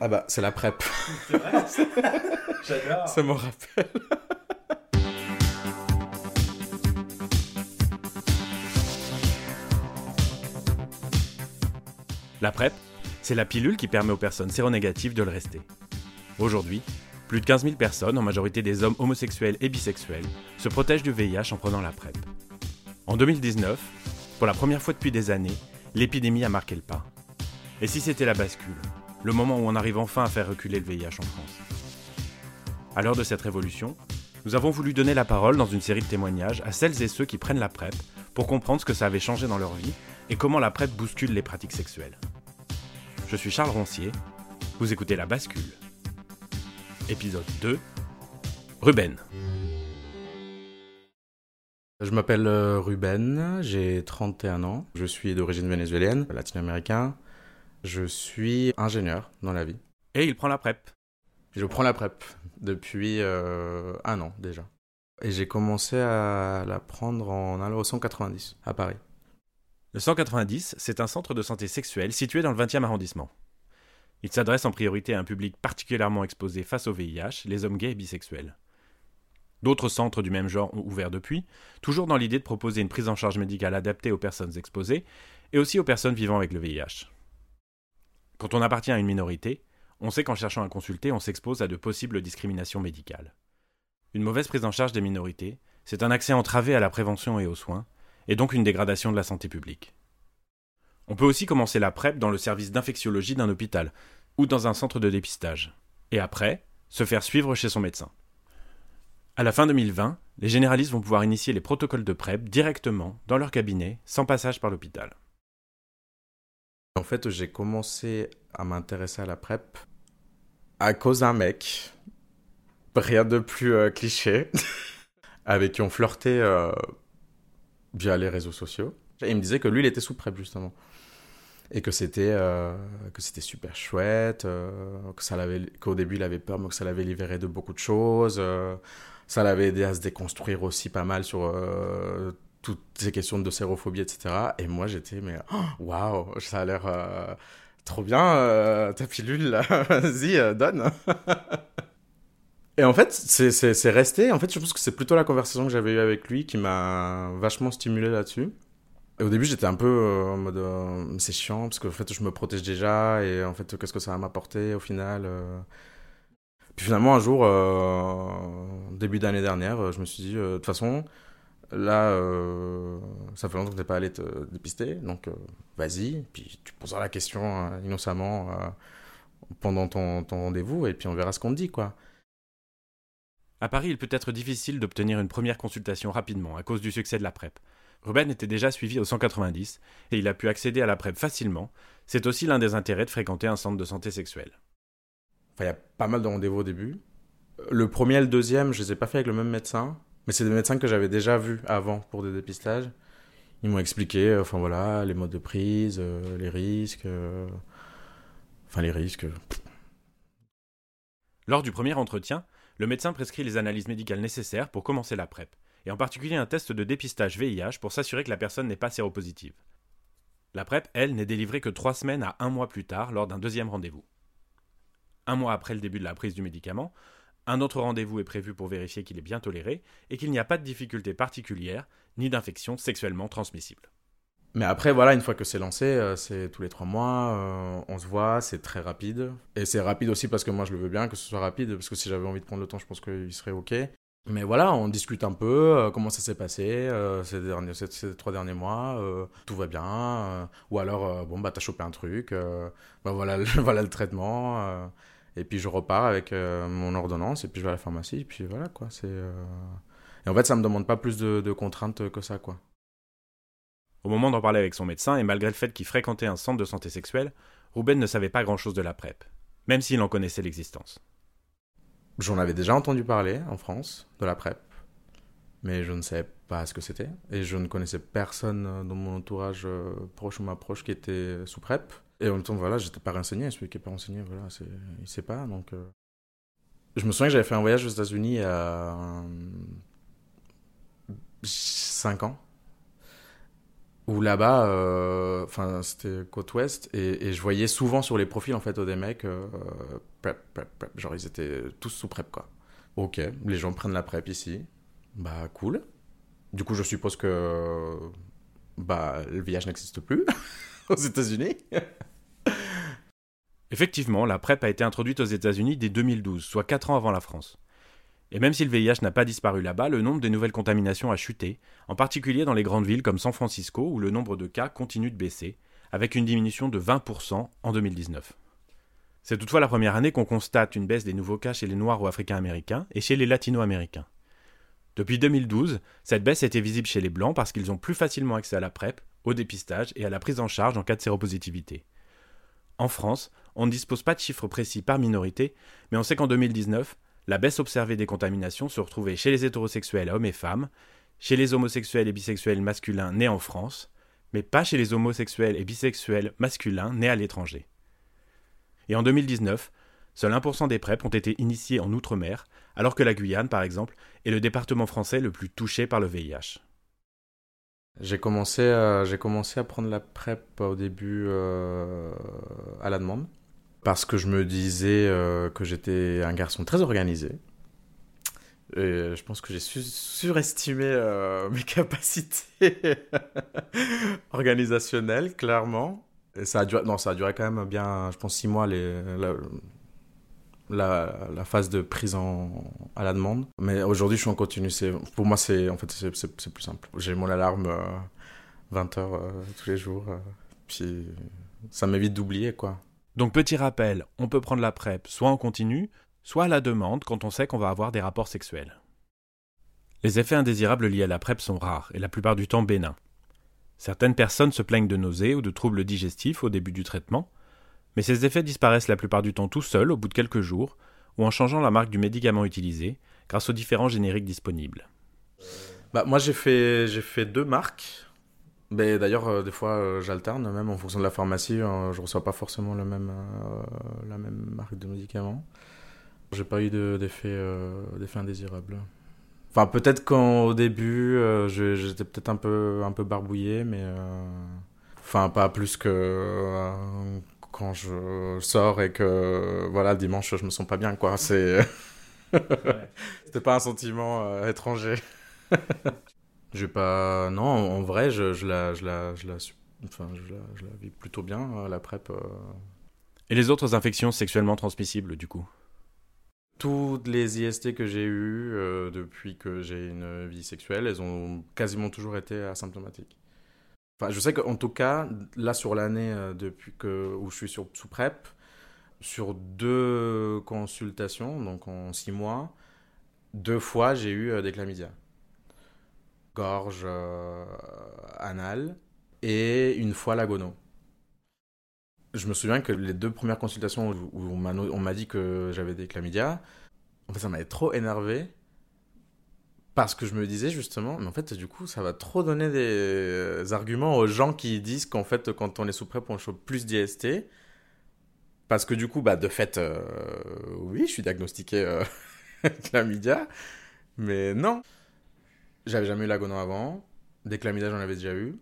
Ah bah, c'est la PrEP. C'est vrai J'adore. Ça me rappelle. La PrEP, c'est la pilule qui permet aux personnes séronégatives de le rester. Aujourd'hui, plus de 15 000 personnes, en majorité des hommes homosexuels et bisexuels, se protègent du VIH en prenant la PrEP. En 2019, pour la première fois depuis des années, l'épidémie a marqué le pas. Et si c'était la bascule, le moment où on arrive enfin à faire reculer le VIH en France À l'heure de cette révolution, nous avons voulu donner la parole dans une série de témoignages à celles et ceux qui prennent la PrEP pour comprendre ce que ça avait changé dans leur vie et comment la PrEP bouscule les pratiques sexuelles. Je suis Charles Roncier, vous écoutez La Bascule. Épisode 2 Ruben. Je m'appelle euh, Ruben, j'ai 31 ans. Je suis d'origine vénézuélienne, latino-américain. Je suis ingénieur dans la vie. Et il prend la PrEP. Je prends la PrEP depuis euh, un an déjà. Et j'ai commencé à la prendre en allant au 190 à Paris. Le 190, c'est un centre de santé sexuelle situé dans le 20e arrondissement. Il s'adresse en priorité à un public particulièrement exposé face au VIH, les hommes gays et bisexuels. D'autres centres du même genre ont ouvert depuis, toujours dans l'idée de proposer une prise en charge médicale adaptée aux personnes exposées et aussi aux personnes vivant avec le VIH. Quand on appartient à une minorité, on sait qu'en cherchant à consulter, on s'expose à de possibles discriminations médicales. Une mauvaise prise en charge des minorités, c'est un accès entravé à la prévention et aux soins, et donc une dégradation de la santé publique. On peut aussi commencer la PrEP dans le service d'infectiologie d'un hôpital ou dans un centre de dépistage, et après, se faire suivre chez son médecin. À la fin 2020, les généralistes vont pouvoir initier les protocoles de PrEP directement dans leur cabinet, sans passage par l'hôpital. En fait, j'ai commencé à m'intéresser à la PrEP à cause d'un mec, rien de plus euh, cliché, avec qui on flirtait euh, via les réseaux sociaux. Il me disait que lui, il était sous PrEP, justement. Et que c'était euh, c'était super chouette, que ça l'avait, qu'au début il avait peur, mais que ça l'avait libéré de beaucoup de choses. ça l'avait aidé à se déconstruire aussi pas mal sur toutes ces questions de sérophobie, etc. Et moi, j'étais, mais oh, waouh, ça a l'air euh, trop bien, euh, ta pilule vas-y, euh, donne. Et en fait, c'est, resté. En fait, je pense que c'est plutôt la conversation que j'avais eue avec lui qui m'a vachement stimulé là-dessus. Et au début, j'étais un peu en mode c'est chiant parce qu'en fait, je me protège déjà et en fait, qu'est-ce que ça va m'apporter au final. Puis finalement, un jour, début d'année dernière, je me suis dit, de toute façon, là, euh, ça fait longtemps que t'es pas allé te dépister, donc euh, vas-y. Puis tu poseras la question euh, innocemment pendant ton, ton rendez-vous et puis on verra ce qu'on te dit, quoi. À Paris, il peut être difficile d'obtenir une première consultation rapidement à cause du succès de la PrEP. Ruben était déjà suivi au 190 et il a pu accéder à la PrEP facilement. C'est aussi l'un des intérêts de fréquenter un centre de santé sexuelle. Enfin, il y a pas mal de rendez-vous au début. Le premier et le deuxième, je les ai pas fait avec le même médecin, mais c'est des médecins que j'avais déjà vus avant pour des dépistages. Ils m'ont expliqué, euh, enfin voilà, les modes de prise, euh, les risques, euh, enfin les risques. Lors du premier entretien, le médecin prescrit les analyses médicales nécessaires pour commencer la PrEP, et en particulier un test de dépistage VIH pour s'assurer que la personne n'est pas séropositive. La PrEP, elle, n'est délivrée que trois semaines à un mois plus tard lors d'un deuxième rendez-vous. Un mois après le début de la prise du médicament, un autre rendez-vous est prévu pour vérifier qu'il est bien toléré et qu'il n'y a pas de difficultés particulières ni d'infections sexuellement transmissibles. Mais après, voilà, une fois que c'est lancé, euh, c'est tous les trois mois, euh, on se voit, c'est très rapide. Et c'est rapide aussi parce que moi je le veux bien que ce soit rapide, parce que si j'avais envie de prendre le temps, je pense qu'il serait ok. Mais voilà, on discute un peu, euh, comment ça s'est passé ces, trois derniers mois, tout va bien, ou alors, bon, bah t'as chopé un truc, bah voilà, voilà le traitement, et puis je repars avec euh, mon ordonnance, et puis je vais à la pharmacie, et puis voilà, quoi, c'est... euh, Et en fait, ça me demande pas plus de, de contraintes que ça, quoi. Au moment d'en parler avec son médecin, et malgré le fait qu'il fréquentait un centre de santé sexuelle, Ruben ne savait pas grand-chose de la PrEP, même s'il en connaissait l'existence. J'en avais déjà entendu parler en France, de la PrEP, mais je ne savais pas ce que c'était. Et je ne connaissais personne dans mon entourage euh, proche ou ma proche qui était sous PrEP. Et en même temps, voilà, j'étais pas renseigné. Celui qui est pas renseigné, voilà, il sait pas. Donc, euh. Je me souviens que j'avais fait un voyage aux États-Unis a 5 ans. Où là-bas, euh, enfin, c'était côte ouest, et, et, je voyais souvent sur les profils, en fait, des mecs, euh, prep, prep, prep. Genre, ils étaient tous sous prep, quoi. Ok, les gens prennent la prep ici. Bah, cool. Du coup, je suppose que bah, le VIH n'existe plus aux États-Unis. Effectivement, la PrEP a été introduite aux États-Unis dès 2012, soit 4 ans avant la France. Et même si le VIH n'a pas disparu là-bas, le nombre des nouvelles contaminations a chuté, en particulier dans les grandes villes comme San Francisco, où le nombre de cas continue de baisser, avec une diminution de 20% en 2019. C'est toutefois la première année qu'on constate une baisse des nouveaux cas chez les Noirs ou Africains américains et chez les Latino-américains. Depuis 2012, cette baisse était visible chez les Blancs parce qu'ils ont plus facilement accès à la PrEP, au dépistage et à la prise en charge en cas de séropositivité. En France, on ne dispose pas de chiffres précis par minorité, mais on sait qu'en 2019, la baisse observée des contaminations se retrouvait chez les hétérosexuels hommes et femmes, chez les homosexuels et bisexuels masculins nés en France, mais pas chez les homosexuels et bisexuels masculins nés à l'étranger. Et en 2019, seul 1% des PrEP ont été initiés en Outre-mer, alors que la Guyane, par exemple, est le département français le plus touché par le VIH. J'ai commencé, à, j'ai commencé à prendre la PrEP au début euh, à la demande parce que je me disais euh, que j'étais un garçon très organisé. Et je pense que j'ai surestimé euh, mes capacités organisationnelles, clairement. Et ça a duré, non, ça a duré quand même bien, je pense, six mois les, la, phase de prise en, à la demande. Mais aujourd'hui, je suis en continu. Pour moi, c'est en fait, c'est plus simple. J'ai mon alarme 20 euh, heures tous les jours. puis ça m'évite d'oublier, quoi. Donc petit rappel, on peut prendre la PrEP soit en continu, soit à la demande quand on sait qu'on va avoir des rapports sexuels. Les effets indésirables liés à la PrEP sont rares et la plupart du temps bénins. Certaines personnes se plaignent de nausées ou de troubles digestifs au début du traitement, mais ces effets disparaissent la plupart du temps tout seuls au bout de quelques jours ou en changeant la marque du médicament utilisé grâce aux différents génériques disponibles. Bah, moi j'ai fait, fait deux marques ben, D'ailleurs, euh, des fois, euh, j'alterne, même en fonction de la pharmacie. Euh, je reçois pas forcément le même, la même marque de médicaments. J'ai pas eu d'effet d'effet indésirable. Enfin, peut-être qu'au début, j'étais peut-être un peu, un peu barbouillé, mais. Enfin, pas plus que quand je sors et que, voilà, dimanche, je me sens pas bien, quoi. C'est. C'était pas un sentiment étranger. J'ai pas. Non, en vrai, je, je, la, je, la, je, la, enfin, je, la, je la vis plutôt bien, euh, la PrEP. Euh. Et les autres infections sexuellement transmissibles, du coup? Toutes les IST que j'ai eues euh, depuis que j'ai une vie sexuelle, elles ont quasiment toujours été asymptomatiques. Enfin, je sais qu'en tout cas, là, sur l'année depuis que, où je suis sur, sous PrEP, sur deux consultations, donc en six mois, deux fois, j'ai eu des chlamydia gorge euh, anale et une fois la gono. Je me souviens que les deux premières consultations où on m'a dit que j'avais des chlamydia, en fait, ça m'avait trop énervé parce que je me disais justement, mais en fait, du coup, ça va trop donner des arguments aux gens qui disent qu'en fait, quand on est sous PrEP, on chope plus d'IST. Parce que du coup, bah, de fait, euh, oui, je suis diagnostiqué euh, chlamydia, mais non. J'avais jamais eu la gono avant. Des chlamydia, j'en avais déjà eu.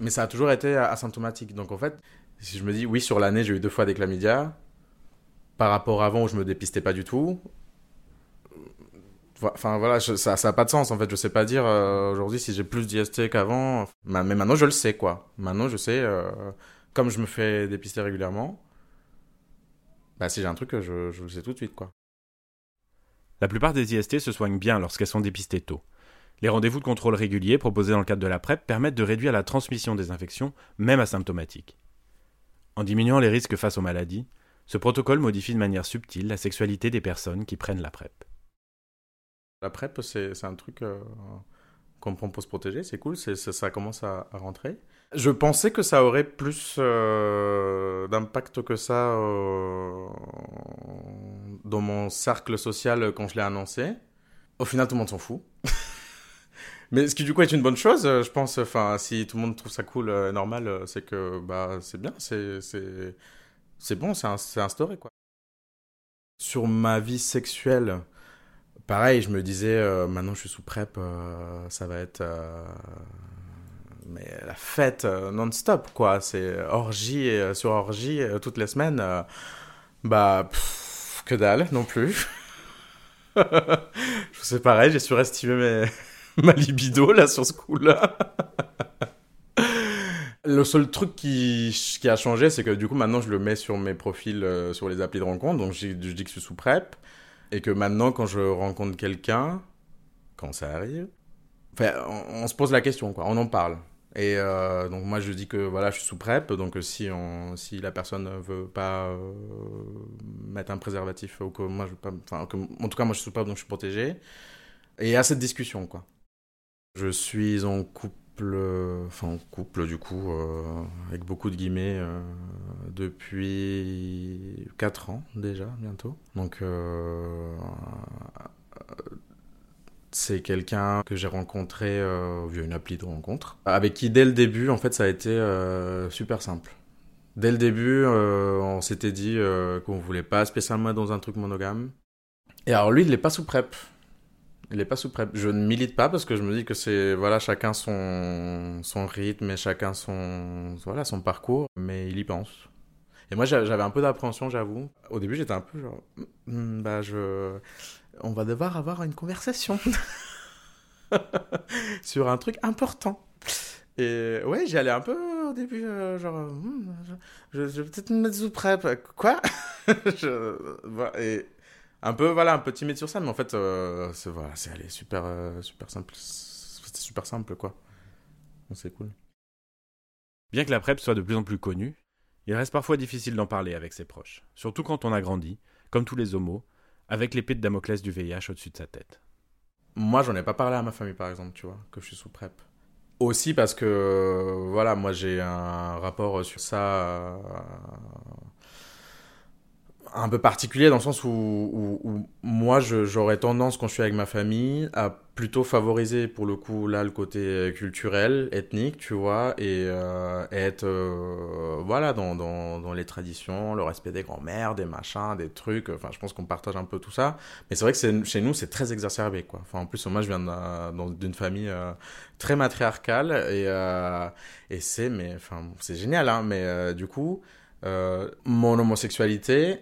Mais ça a toujours été asymptomatique. Donc en fait, si je me dis, oui, sur l'année, j'ai eu deux fois des chlamydia, par rapport à avant où je me dépistais pas du tout, Enfin voilà, ça n'a pas de sens en fait. Je sais pas dire euh, aujourd'hui si j'ai plus d'IST qu'avant. Mais maintenant je le sais quoi. Maintenant je sais, euh, comme je me fais dépister régulièrement, bah si j'ai un truc, je, je le sais tout de suite quoi. La plupart des IST se soignent bien lorsqu'elles sont dépistées tôt. Les rendez-vous de contrôle réguliers proposés dans le cadre de la PrEP permettent de réduire la transmission des infections, même asymptomatiques. En diminuant les risques face aux maladies, ce protocole modifie de manière subtile la sexualité des personnes qui prennent la PrEP. La PrEP, c'est un truc euh, qu'on prend pour se protéger, c'est cool, ça commence à, rentrer. Je pensais que ça aurait plus euh, d'impact que ça euh, dans mon cercle social quand je l'ai annoncé. Au final, tout le monde s'en fout. Mais ce qui du coup est une bonne chose, je pense. Enfin, si tout le monde trouve ça cool, euh, normal, c'est que bah c'est bien, c'est bon, c'est instauré quoi. Sur ma vie sexuelle, pareil, je me disais maintenant je suis sous prep, ça va être mais la fête euh, non-stop, quoi. C'est orgie euh, sur orgie euh, toutes les semaines. euh, bah, que dalle non plus. Je sais pareil, j'ai surestimé ma libido là sur ce coup-là. Le seul truc qui, a changé, c'est que du coup maintenant je le mets sur mes profils euh, sur les applis de rencontre, donc je, je dis que je suis sous PrEP, et que maintenant quand je rencontre quelqu'un, quand ça arrive, on, se pose la question, quoi, on en parle. Et euh, donc moi je dis que voilà je suis sous PrEP, donc euh, si, on, si la personne ne veut pas euh, mettre un préservatif, ou que moi je veux pas, en tout cas moi je suis sous PrEP donc je suis protégé, et a cette discussion quoi. Je suis en couple, euh, enfin en couple du coup, euh, avec beaucoup de guillemets, euh, depuis 4 ans déjà, bientôt. Donc c'est quelqu'un que j'ai rencontré via une appli de rencontre, avec qui dès le début, en fait, ça a été super simple. Dès le début, on s'était dit qu'on voulait pas spécialement dans un truc monogame. Et alors lui, il n'est pas sous PrEP. Il est pas sous PrEP. Je ne milite pas parce que je me dis que c'est voilà chacun son son rythme et chacun son voilà son parcours, mais il y pense. Et moi j'a- j'avais un peu d'appréhension, j'avoue. Au début, j'étais un peu genre Hmm, bah je on va devoir avoir une conversation sur un truc important. Et ouais, j'y allais un peu au début, euh, genre, Hmm, je, je- vais peut-être me mettre sous PrEP. Quoi? Je- Et un peu, voilà, un peu timide sur ça, mais en fait, euh, c'est voilà, c'est allé super, euh, super simple. C'était super simple, quoi. C'est cool. Bien que la PrEP soit de plus en plus connue, il reste parfois difficile d'en parler avec ses proches, surtout quand on a grandi, comme tous les homos, avec l'épée de Damoclès du VIH au-dessus de sa tête. Moi, j'en ai pas parlé à ma famille, par exemple, tu vois, que je suis sous PrEP. Aussi parce que, voilà, moi j'ai un rapport sur ça euh, un peu particulier dans le sens où, où- où moi j'aurais tendance, quand je suis avec ma famille, à plutôt favoriser pour le coup là le côté culturel, ethnique, tu vois, et euh, être euh, voilà dans, dans, dans les traditions, le respect des grands-mères, des machins, des trucs. Enfin, je pense qu'on partage un peu tout ça. Mais c'est vrai que chez nous, c'est très exacerbé, quoi. Enfin, en plus, moi, je viens d'une famille euh, très matriarcale et, euh, et c'est, mais, enfin, c'est génial, hein. Mais euh, du coup, euh, mon homosexualité,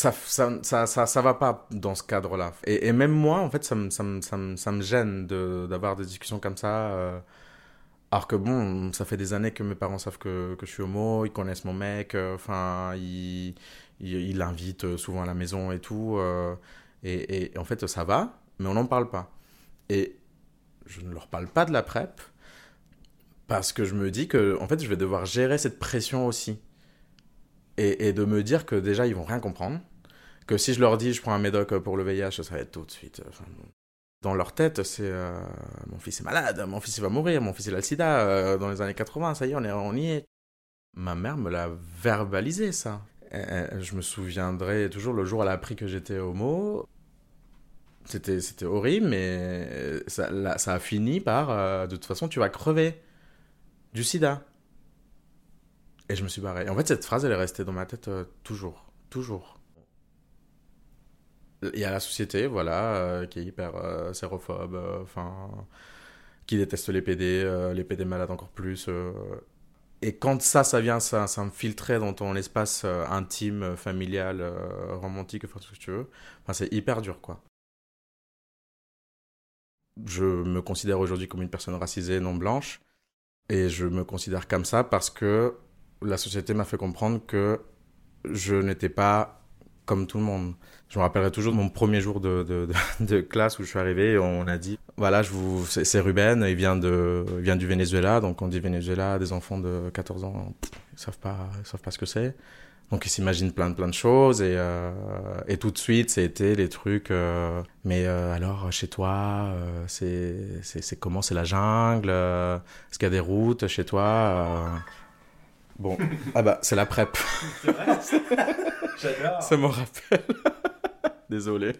ça, ça, ça, ça, va pas dans ce cadre-là. Et, même moi, en fait, ça me, ça me, ça me, ça me gêne d'avoir des discussions comme ça. euh, alors que bon, ça fait des années que mes parents savent que, que je suis homo, ils connaissent mon mec, euh, enfin, ils, l'invitent souvent à la maison et tout. euh, et, et en fait, ça va, mais on n'en parle pas. Et je ne leur parle pas de la PrEP parce que je me dis que, en fait, je vais devoir gérer cette pression aussi. Et, et de me dire que déjà, ils vont rien comprendre. Que si je leur dis je prends un médoc pour le VIH, ça va être tout de suite. euh, dans leur tête, c'est euh, mon fils est malade, mon fils il va mourir, mon fils il a le sida. euh, dans les années 80, ça y est, on, est, on y est. Ma mère me l'a verbalisé, ça. Euh, euh, je me souviendrai toujours le jour où elle a appris que j'étais homo. C'était, c'était horrible, mais ça, a fini par euh, de toute façon, tu vas crever du sida. Et je me suis barré. En fait, cette phrase, elle est restée dans ma tête euh, toujours. Toujours. Il y a la société, voilà, euh, qui est hyper euh, sérophobe, euh, enfin, qui déteste les PD, euh, les PD malades encore plus. et quand ça, ça vient ça, ça me dans ton espace intime, familial, romantique, enfin tout ce que tu veux, enfin, c'est hyper dur, quoi. Je me considère aujourd'hui comme une personne racisée, non blanche, et je me considère comme ça parce que la société m'a fait comprendre que je n'étais pas comme tout le monde. Je me rappellerai toujours de mon premier jour de, de, de, de classe où je suis arrivé et on a dit voilà, je vous, c'est, Ruben, il vient, de, vient du Venezuela. Donc on dit Venezuela, des enfants de 14 ans, ils savent pas, ils savent pas ce que c'est. Donc ils s'imaginent plein, plein de choses et, euh, et tout de suite, c'était les trucs. euh, mais euh, alors, chez toi, c'est, c'est, comment? C'est la jungle Est-ce qu'il y a des routes chez toi Bon, ah bah, c'est la PrEP. C'est vrai J'adore. Ça me rappelle. Désolé.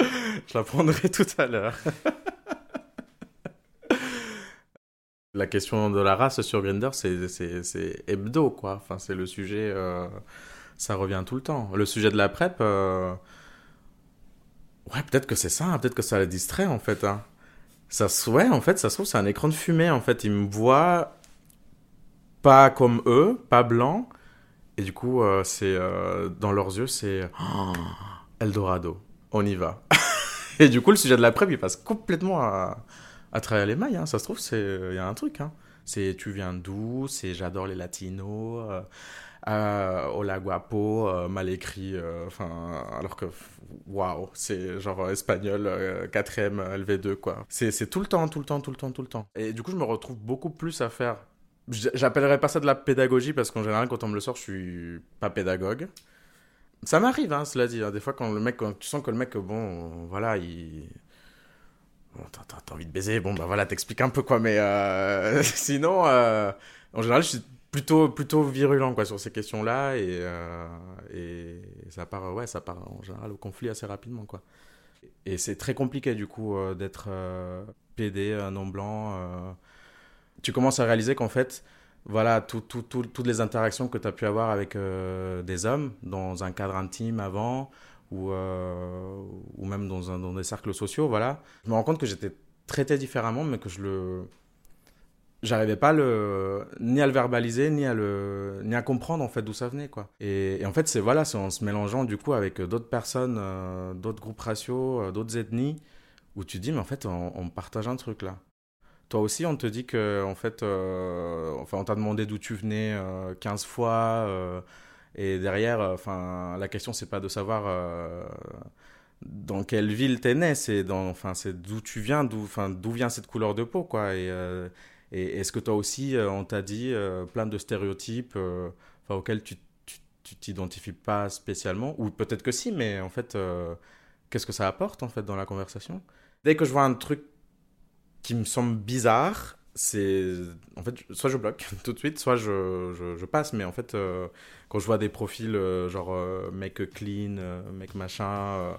Je la prendrai tout à l'heure. La question de la race sur Grindr, c'est, hebdo, quoi. Enfin, c'est le sujet, euh, ça revient tout le temps. Le sujet de la PrEP, euh, ouais, peut-être que c'est ça, hein, peut-être que ça la distrait, en fait. hein. Ça ouais, en fait, ça se trouve, c'est un écran de fumée. En fait, ils me voient pas comme eux, pas blanc. Et du coup, euh, c'est euh, dans leurs yeux, c'est oh, Eldorado. On y va. et du coup, le sujet de la PrEP, il passe complètement à, travers les mailles. hein. Ça se trouve, il y a un truc. Hein. C'est tu viens d'où? C'est j'adore les latinos. euh, euh, hola guapo, mal écrit. Enfin, alors que waouh, c'est genre espagnol euh, 4ème LV2 quoi. C'est tout le temps, tout le temps, tout le temps, tout le temps. Et du coup, je me retrouve beaucoup plus à faire. J'appellerais pas ça de la pédagogie parce qu'en général, quand on me le sort, je suis pas pédagogue. Ça m'arrive, hein, cela dit. hein. Des fois, quand le mec, quand tu sens que le mec, bon, voilà, il. Bon, t'as- envie de baiser, bon, bah voilà, t'expliques un peu quoi, mais euh, sinon, euh, en général, je suis plutôt, plutôt virulent quoi, sur ces questions-là et, euh, et ça part, ouais, ça part en général au conflit assez rapidement quoi. Et c'est très compliqué du coup d'être PD, non blanc. Tu commences à réaliser qu'en fait, voilà, tout, tout, tout- toutes les interactions que tu as pu avoir avec euh, des hommes dans un cadre intime avant ou, euh, même dans, des cercles sociaux, voilà, je me rends compte que j'étais traité différemment, mais que je le. J'arrivais pas le, ni à le verbaliser, ni à, comprendre en fait d'où ça venait. Quoi. Et, en fait, c'est voilà, en se mélangeant du coup avec d'autres personnes, euh, d'autres groupes raciaux, d'autres ethnies, où tu dis, mais en fait, on partage un truc là. Toi aussi, on te dit que, en fait, euh, enfin, on t'a demandé d'où tu venais euh, 15 fois, euh, et derrière, euh, enfin, la question, c'est pas de savoir dans quelle ville t'es né, c'est dans, enfin, c'est d'où tu viens, d'où, enfin, d'où vient cette couleur de peau, quoi. Et, et est-ce que toi aussi, on t'a dit plein de stéréotypes, enfin, auxquels tu, tu, tu t'identifies pas spécialement, ou peut-être que si, mais en fait, qu'est-ce que ça apporte en fait dans la conversation? Dès que je vois un truc qui me semble bizarre, c'est en fait soit je bloque tout de suite, soit je, je, passe. Mais en fait, euh, quand je vois des profils euh, genre euh, mec clean, mec machin,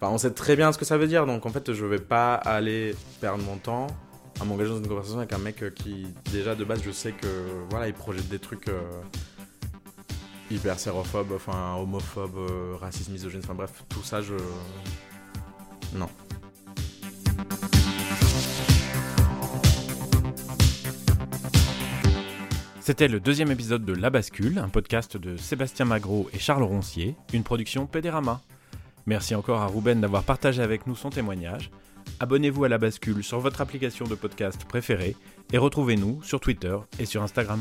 enfin, on sait très bien ce que ça veut dire. Donc en fait, je vais pas aller perdre mon temps à m'engager dans une conversation avec un mec qui déjà de base je sais que voilà il projette des trucs hyper sérophobes, enfin homophobes, euh, racistes, misogynes, enfin bref tout ça je non. C'était le deuxième épisode de La Bascule, un podcast de Sébastien Magro et Charles Roncier, une production Pédérama. Merci encore à Ruben d'avoir partagé avec nous son témoignage. Abonnez-vous à La Bascule sur votre application de podcast préférée et retrouvez-nous sur Twitter et sur Instagram.